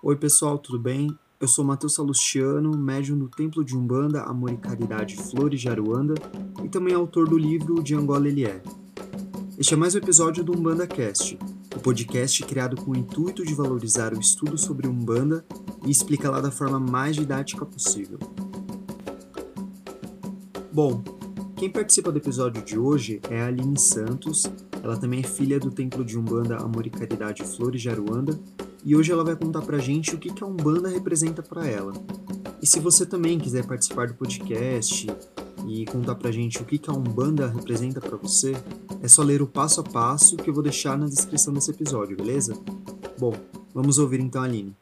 Oi pessoal, tudo bem? Eu sou Matheus Salustiano, médium no Templo de Umbanda, Amor e Caridade Flores de Aruanda e também autor do livro De Angola Ele É. Este é mais um episódio do Umbanda Cast, o podcast criado com o intuito de valorizar o estudo sobre Umbanda e explicá-la da forma mais didática possível. Bom, quem participa do episódio de hoje é a Aline Santos, ela também é filha do Templo de Umbanda Amor e Caridade Flores de Aruanda e hoje ela vai contar pra gente o que, que a Umbanda representa para ela. E se você também quiser participar do podcast e contar pra gente o que, que a Umbanda representa para você, é só ler o passo a passo que eu vou deixar na descrição desse episódio, beleza? Bom, vamos ouvir então a Aline.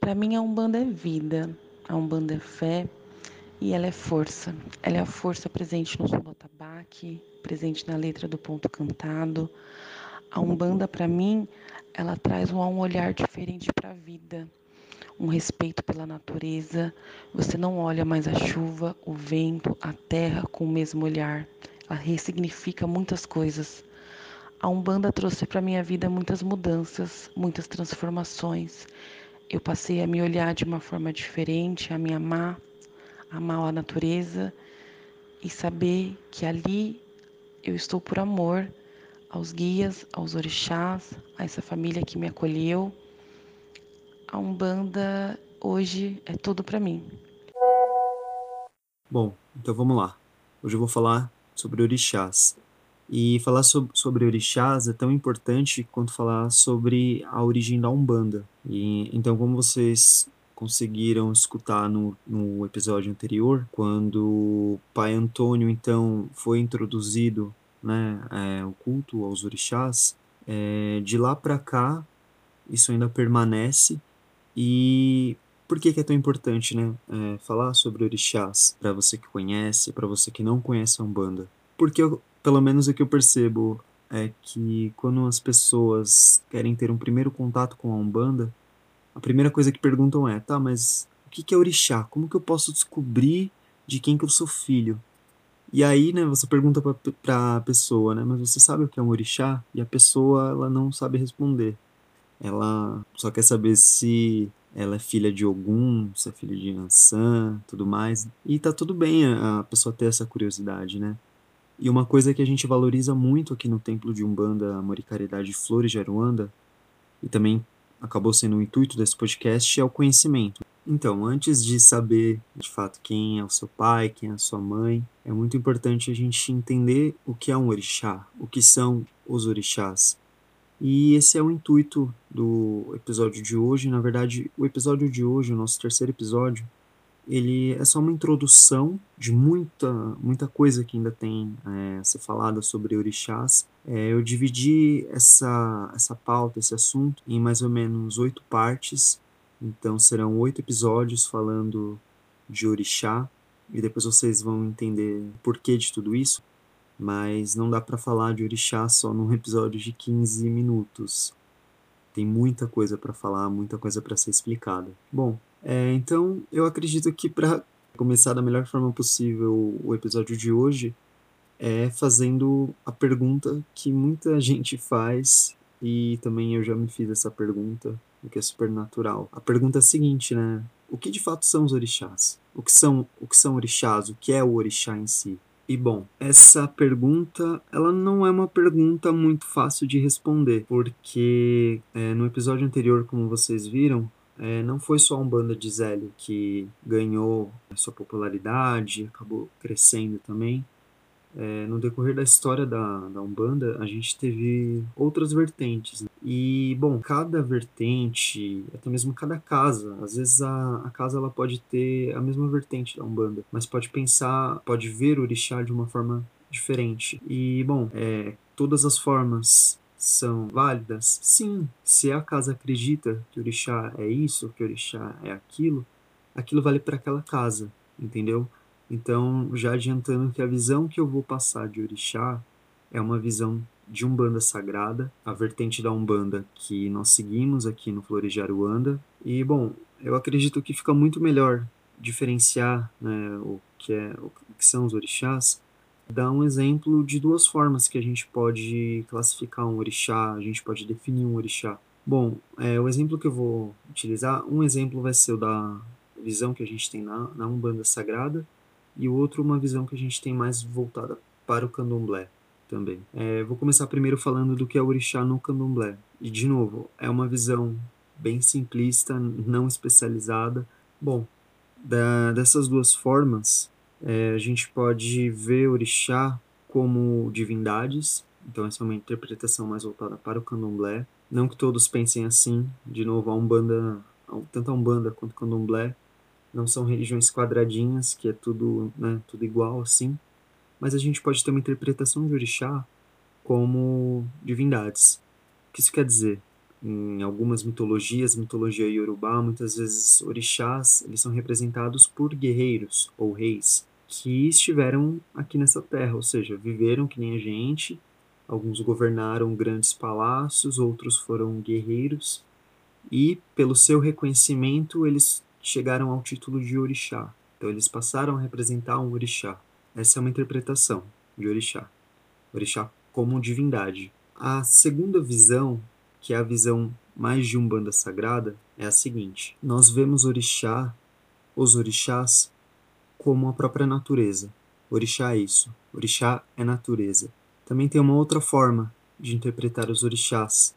Para mim a Umbanda é vida, a Umbanda é fé e ela é força. Ela é a força presente no Sobotabaque, presente na letra do ponto cantado, a Umbanda, para mim, ela traz um, olhar diferente para a vida, um respeito pela natureza. Você não olha mais a chuva, o vento, a terra com o mesmo olhar. Ela ressignifica muitas coisas. A Umbanda trouxe para minha vida muitas mudanças, muitas transformações. Eu passei a me olhar de uma forma diferente, a me amar, amar a natureza e saber que ali eu estou por amor aos guias, aos orixás, a essa família que me acolheu. A Umbanda hoje é tudo para mim. Bom, então vamos lá. Hoje eu vou falar sobre orixás. E falar sobre, orixás é tão importante quanto falar sobre a origem da Umbanda. E, então, como vocês conseguiram escutar no, no episódio anterior, quando o pai Antônio então foi introduzido né, é, o culto aos orixás, é, de lá para cá isso ainda permanece e por que, que é tão importante, né, é, falar sobre orixás para você que conhece, para você que não conhece a umbanda? Porque eu, pelo menos o que eu percebo é que quando as pessoas querem ter um primeiro contato com a umbanda, a primeira coisa que perguntam é, tá, mas o que, que é orixá? Como que eu posso descobrir de quem que eu sou filho? E aí, né, você pergunta para a pessoa, né, mas você sabe o que é um orixá? E a pessoa, ela não sabe responder. Ela só quer saber se ela é filha de Ogum, se é filha de Ansã, tudo mais. E tá tudo bem a pessoa ter essa curiosidade, né? E uma coisa que a gente valoriza muito aqui no Templo de Umbanda, Amor e Caridade Flores de Aruanda, e também acabou sendo o intuito desse podcast, é o conhecimento. Então, antes de saber de fato quem é o seu pai, quem é a sua mãe, é muito importante a gente entender o que é um orixá, o que são os orixás. E esse é o intuito do episódio de hoje. Na verdade, o episódio de hoje, o nosso terceiro episódio, ele é só uma introdução de muita, muita coisa que ainda tem é, a ser falada sobre orixás. É, eu dividi essa, essa pauta, esse assunto, em mais ou menos oito partes. Então serão oito episódios falando de orixá e depois vocês vão entender o porquê de tudo isso. Mas não dá para falar de orixá só num episódio de 15 minutos. Tem muita coisa para falar, muita coisa para ser explicada. Bom, é, então eu acredito que para começar da melhor forma possível o episódio de hoje é fazendo a pergunta que muita gente faz e também eu já me fiz essa pergunta o que é supernatural. A pergunta é a seguinte, né? O que de fato são os orixás? O que são, o que são orixás? O que é o orixá em si? E bom, essa pergunta, ela não é uma pergunta muito fácil de responder, porque é, no episódio anterior, como vocês viram, é, não foi só um banda de Zélio que ganhou sua popularidade, acabou crescendo também, é, no decorrer da história da, da Umbanda, a gente teve outras vertentes. Né? E, bom, cada vertente, até mesmo cada casa, às vezes a, a casa ela pode ter a mesma vertente da Umbanda, mas pode pensar, pode ver o orixá de uma forma diferente. E, bom, é, todas as formas são válidas? Sim. Se a casa acredita que o orixá é isso, que o orixá é aquilo, aquilo vale para aquela casa, entendeu? Então, já adiantando que a visão que eu vou passar de Orixá é uma visão de Umbanda Sagrada, a vertente da Umbanda que nós seguimos aqui no Flores de Aruanda. E, bom, eu acredito que fica muito melhor diferenciar né, o, que é, o que são os orixás, dar um exemplo de duas formas que a gente pode classificar um orixá, a gente pode definir um orixá. Bom, é, o exemplo que eu vou utilizar, um exemplo vai ser o da visão que a gente tem na, na Umbanda Sagrada e o outro uma visão que a gente tem mais voltada para o candomblé também. É, vou começar primeiro falando do que é o orixá no candomblé. E, de novo, é uma visão bem simplista, não especializada. Bom, da, dessas duas formas, é, a gente pode ver orixá como divindades, então essa é uma interpretação mais voltada para o candomblé. Não que todos pensem assim, de novo, a Umbanda, tanto a Umbanda quanto o candomblé não são religiões quadradinhas, que é tudo, né, tudo igual assim, mas a gente pode ter uma interpretação de orixá como divindades. O que isso quer dizer? Em algumas mitologias, mitologia iorubá, muitas vezes orixás eles são representados por guerreiros ou reis que estiveram aqui nessa terra, ou seja, viveram que nem a gente. Alguns governaram grandes palácios, outros foram guerreiros, e pelo seu reconhecimento eles chegaram ao título de orixá. Então eles passaram a representar um orixá. Essa é uma interpretação de orixá. Orixá como divindade. A segunda visão, que é a visão mais de umbanda sagrada, é a seguinte: nós vemos orixá, os orixás, como a própria natureza. Orixá é isso. Orixá é natureza. Também tem uma outra forma de interpretar os orixás,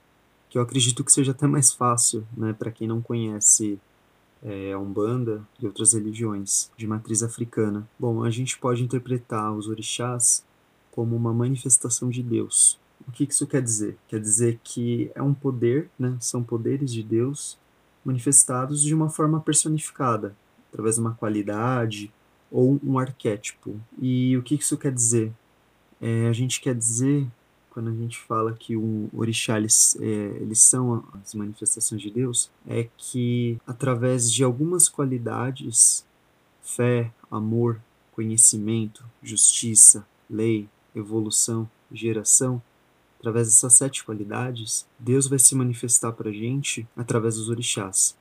que eu acredito que seja até mais fácil, né, para quem não conhece é, Umbanda e outras religiões de matriz africana. Bom, a gente pode interpretar os orixás como uma manifestação de Deus. O que isso quer dizer? Quer dizer que é um poder, né? são poderes de Deus manifestados de uma forma personificada, através de uma qualidade ou um arquétipo. E o que isso quer dizer? É, a gente quer dizer quando a gente fala que o orixá eles, é, eles são as manifestações de Deus, é que através de algumas qualidades, fé, amor, conhecimento, justiça, lei, evolução, geração, através dessas sete qualidades, Deus vai se manifestar para a gente através dos orixás.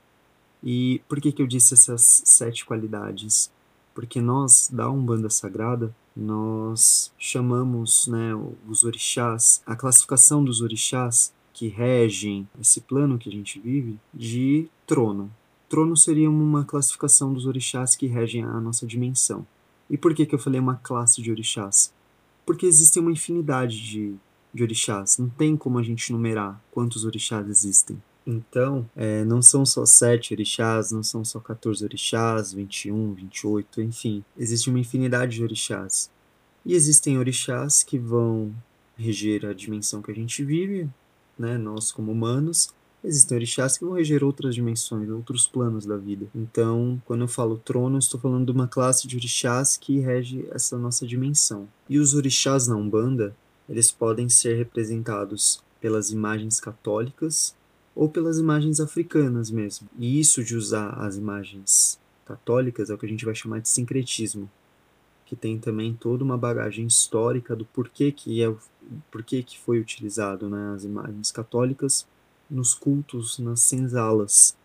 E por que, que eu disse essas sete qualidades? Porque nós, da Umbanda Sagrada, nós chamamos né, os orixás, a classificação dos orixás que regem esse plano que a gente vive, de trono. Trono seria uma classificação dos orixás que regem a nossa dimensão. E por que, que eu falei uma classe de orixás? Porque existem uma infinidade de, de orixás. Não tem como a gente numerar quantos orixás existem. Então, é, não são só sete orixás, não são só 14 orixás, 21, 28, enfim. Existe uma infinidade de orixás. E existem orixás que vão reger a dimensão que a gente vive, né, nós como humanos. Existem orixás que vão reger outras dimensões, outros planos da vida. Então, quando eu falo trono, eu estou falando de uma classe de orixás que rege essa nossa dimensão. E os orixás na Umbanda, eles podem ser representados pelas imagens católicas ou pelas imagens africanas mesmo. E isso de usar as imagens católicas é o que a gente vai chamar de sincretismo, que tem também toda uma bagagem histórica do porquê que é porquê que foi utilizado né, as imagens católicas nos cultos, nas senzalas.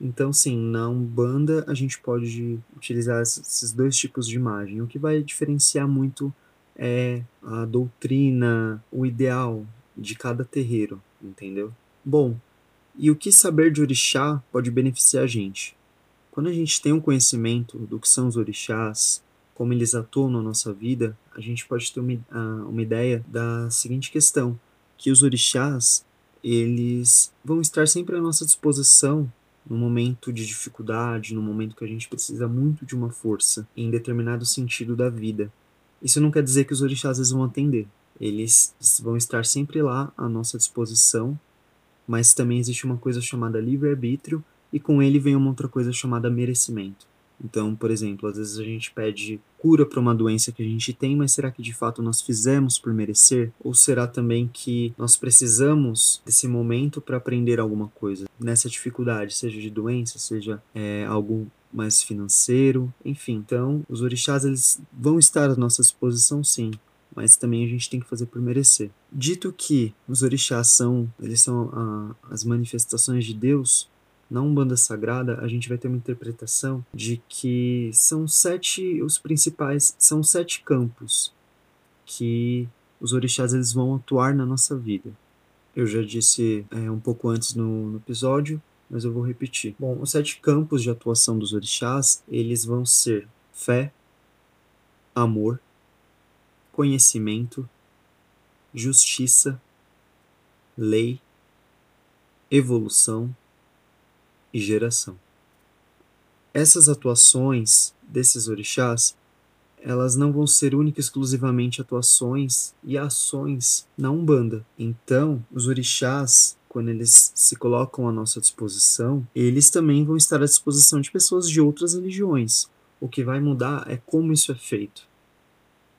Então, sim, na Umbanda a gente pode utilizar esses dois tipos de imagem. O que vai diferenciar muito é a doutrina, o ideal de cada terreiro, entendeu? Bom, e o que saber de orixá pode beneficiar a gente? Quando a gente tem um conhecimento do que são os orixás, como eles atuam na nossa vida, a gente pode ter uma, uma ideia da seguinte questão, que os orixás, eles vão estar sempre à nossa disposição no momento de dificuldade, no momento que a gente precisa muito de uma força em determinado sentido da vida. Isso não quer dizer que os orixás vão atender. Eles vão estar sempre lá à nossa disposição mas também existe uma coisa chamada livre-arbítrio e com ele vem uma outra coisa chamada merecimento. Então, por exemplo, às vezes a gente pede cura para uma doença que a gente tem, mas será que de fato nós fizemos por merecer? Ou será também que nós precisamos desse momento para aprender alguma coisa nessa dificuldade, seja de doença, seja é, algo mais financeiro, enfim. Então, os orixás eles vão estar à nossa disposição, sim, mas também a gente tem que fazer por merecer. Dito que os orixás são, eles são a, as manifestações de Deus, na Umbanda Sagrada a gente vai ter uma interpretação de que são sete os principais, são sete campos que os orixás eles vão atuar na nossa vida. Eu já disse é, um pouco antes no, no episódio, mas eu vou repetir. Bom, os sete campos de atuação dos orixás, eles vão ser fé, amor, conhecimento, justiça, lei, evolução e geração. Essas atuações desses orixás, elas não vão ser única exclusivamente atuações e ações na Umbanda. Então, os orixás, quando eles se colocam à nossa disposição, eles também vão estar à disposição de pessoas de outras religiões. O que vai mudar é como isso é feito.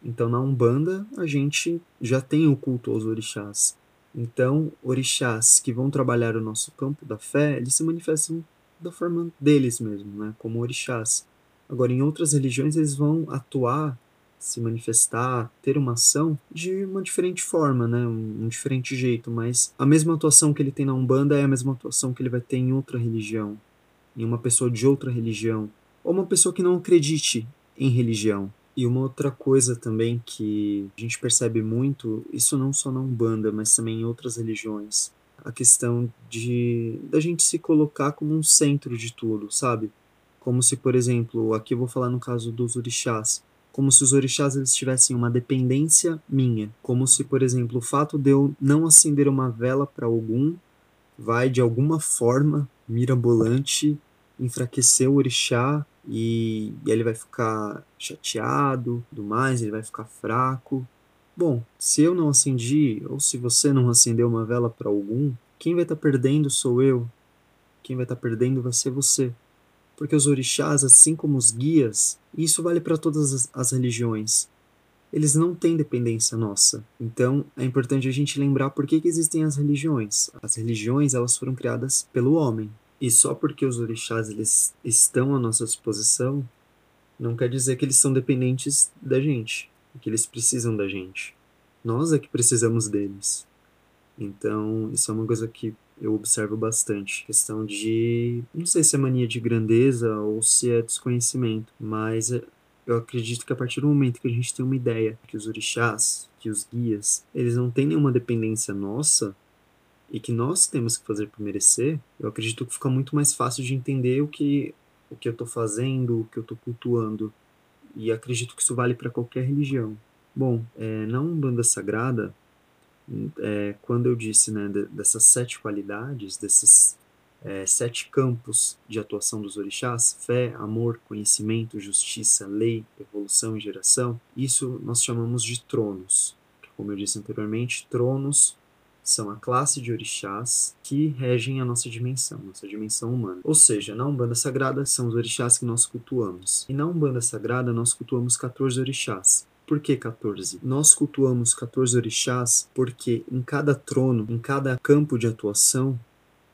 Então, na Umbanda, a gente já tem o culto aos orixás. Então, orixás que vão trabalhar o nosso campo da fé, eles se manifestam da forma deles mesmo, né, como orixás. Agora, em outras religiões, eles vão atuar, se manifestar, ter uma ação de uma diferente forma, né, um, um diferente jeito, mas a mesma atuação que ele tem na Umbanda é a mesma atuação que ele vai ter em outra religião, em uma pessoa de outra religião, ou uma pessoa que não acredite em religião. E uma outra coisa também que a gente percebe muito, isso não só na Umbanda, mas também em outras religiões, a questão de da gente se colocar como um centro de tudo, sabe? Como se, por exemplo, aqui eu vou falar no caso dos orixás, como se os orixás eles tivessem uma dependência minha, como se, por exemplo, o fato de eu não acender uma vela para algum vai de alguma forma mirabolante enfraquecer o orixá e, e ele vai ficar chateado, do mais, ele vai ficar fraco. Bom, se eu não acendi, ou se você não acendeu uma vela para algum, quem vai estar tá perdendo sou eu. Quem vai estar tá perdendo vai ser você. Porque os orixás, assim como os guias, e isso vale para todas as, as religiões, eles não têm dependência nossa. Então, é importante a gente lembrar por que, que existem as religiões. As religiões, elas foram criadas pelo homem. E só porque os orixás eles estão à nossa disposição, não quer dizer que eles são dependentes da gente, que eles precisam da gente. Nós é que precisamos deles. Então, isso é uma coisa que eu observo bastante. Questão de. Não sei se é mania de grandeza ou se é desconhecimento, mas eu acredito que a partir do momento que a gente tem uma ideia que os orixás, que os guias, eles não têm nenhuma dependência nossa, e que nós temos que fazer para merecer, eu acredito que fica muito mais fácil de entender o que o que eu estou fazendo, o que eu estou cultuando. E acredito que isso vale para qualquer religião. Bom, é, na Umbanda Sagrada, é, quando eu disse né, dessas sete qualidades, desses é, sete campos de atuação dos orixás, fé, amor, conhecimento, justiça, lei, evolução e geração, isso nós chamamos de tronos. Como eu disse anteriormente, tronos são a classe de orixás que regem a nossa dimensão, nossa dimensão humana. Ou seja, na Umbanda Sagrada são os orixás que nós cultuamos. E na Umbanda Sagrada nós cultuamos 14 orixás. Por que 14? Nós cultuamos 14 orixás porque em cada trono, em cada campo de atuação,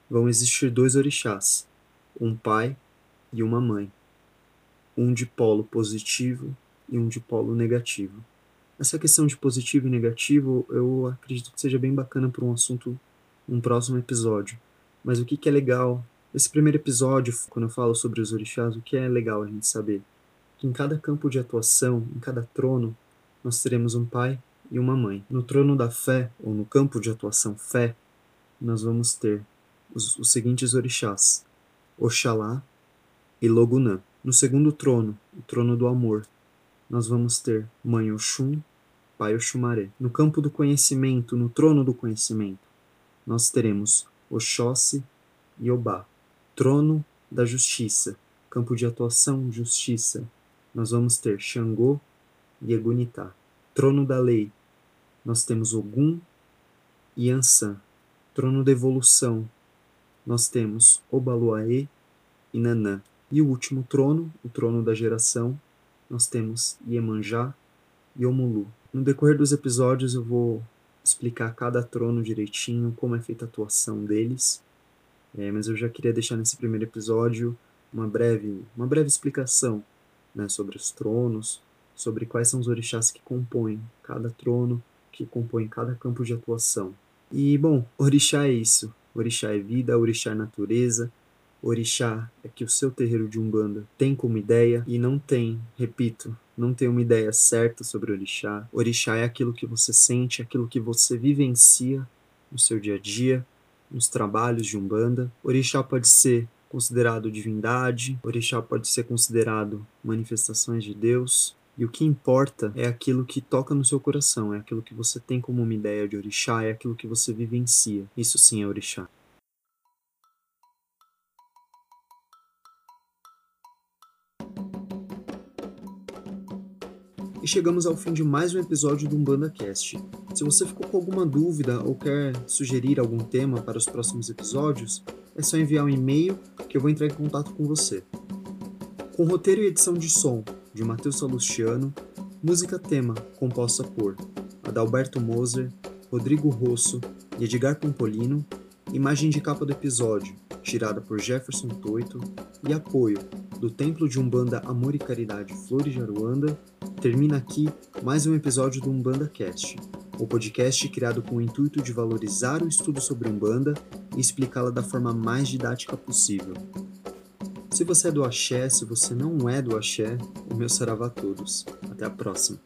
vão existir dois orixás, um pai e uma mãe, um de polo positivo e um de polo negativo. Essa questão de positivo e negativo, eu acredito que seja bem bacana para um assunto, um próximo episódio. Mas o que, que é legal, esse primeiro episódio, quando eu falo sobre os orixás, o que é legal a gente saber? Que em cada campo de atuação, em cada trono, nós teremos um pai e uma mãe. No trono da fé, ou no campo de atuação fé, nós vamos ter os, os seguintes orixás: Oxalá e Logunã. No segundo trono, o trono do amor, nós vamos ter Mãe Oxum, Pai Oxumaré. No campo do conhecimento, no trono do conhecimento, nós teremos Oxóssi e Obá. Trono da justiça, campo de atuação, justiça, nós vamos ter Xangô e Egunitá. Trono da lei, nós temos Ogum e Ansan. Trono da evolução, nós temos Obaluaê e Nanã. E o último trono, o trono da geração, nós temos Iemanjá e Omulu. No decorrer dos episódios eu vou explicar cada trono direitinho, como é feita a atuação deles, é, mas eu já queria deixar nesse primeiro episódio uma breve, uma breve explicação né, sobre os tronos, sobre quais são os orixás que compõem cada trono, que compõem cada campo de atuação. E, bom, orixá é isso. Orixá é vida, orixá é natureza, Orixá é que o seu terreiro de Umbanda tem como ideia e não tem, repito, não tem uma ideia certa sobre Orixá. Orixá é aquilo que você sente, aquilo que você vivencia no seu dia a dia, nos trabalhos de Umbanda. Orixá pode ser considerado divindade, orixá pode ser considerado manifestações de Deus, e o que importa é aquilo que toca no seu coração, é aquilo que você tem como uma ideia de orixá, é aquilo que você vivencia. Isso sim é orixá. E chegamos ao fim de mais um episódio do Umbanda Cast. Se você ficou com alguma dúvida ou quer sugerir algum tema para os próximos episódios, é só enviar um e-mail que eu vou entrar em contato com você. Com roteiro e edição de som de Matheus Salustiano, música tema composta por Adalberto Moser, Rodrigo Rosso e Edgar Pompolino, imagem de capa do episódio tirada por Jefferson Toito e apoio do Templo de Umbanda Amor e Caridade Flores de Aruanda Termina aqui mais um episódio do Umbanda Cast, o podcast criado com o intuito de valorizar o estudo sobre Umbanda e explicá-la da forma mais didática possível. Se você é do axé, se você não é do axé, o meu saravá a todos. Até a próxima.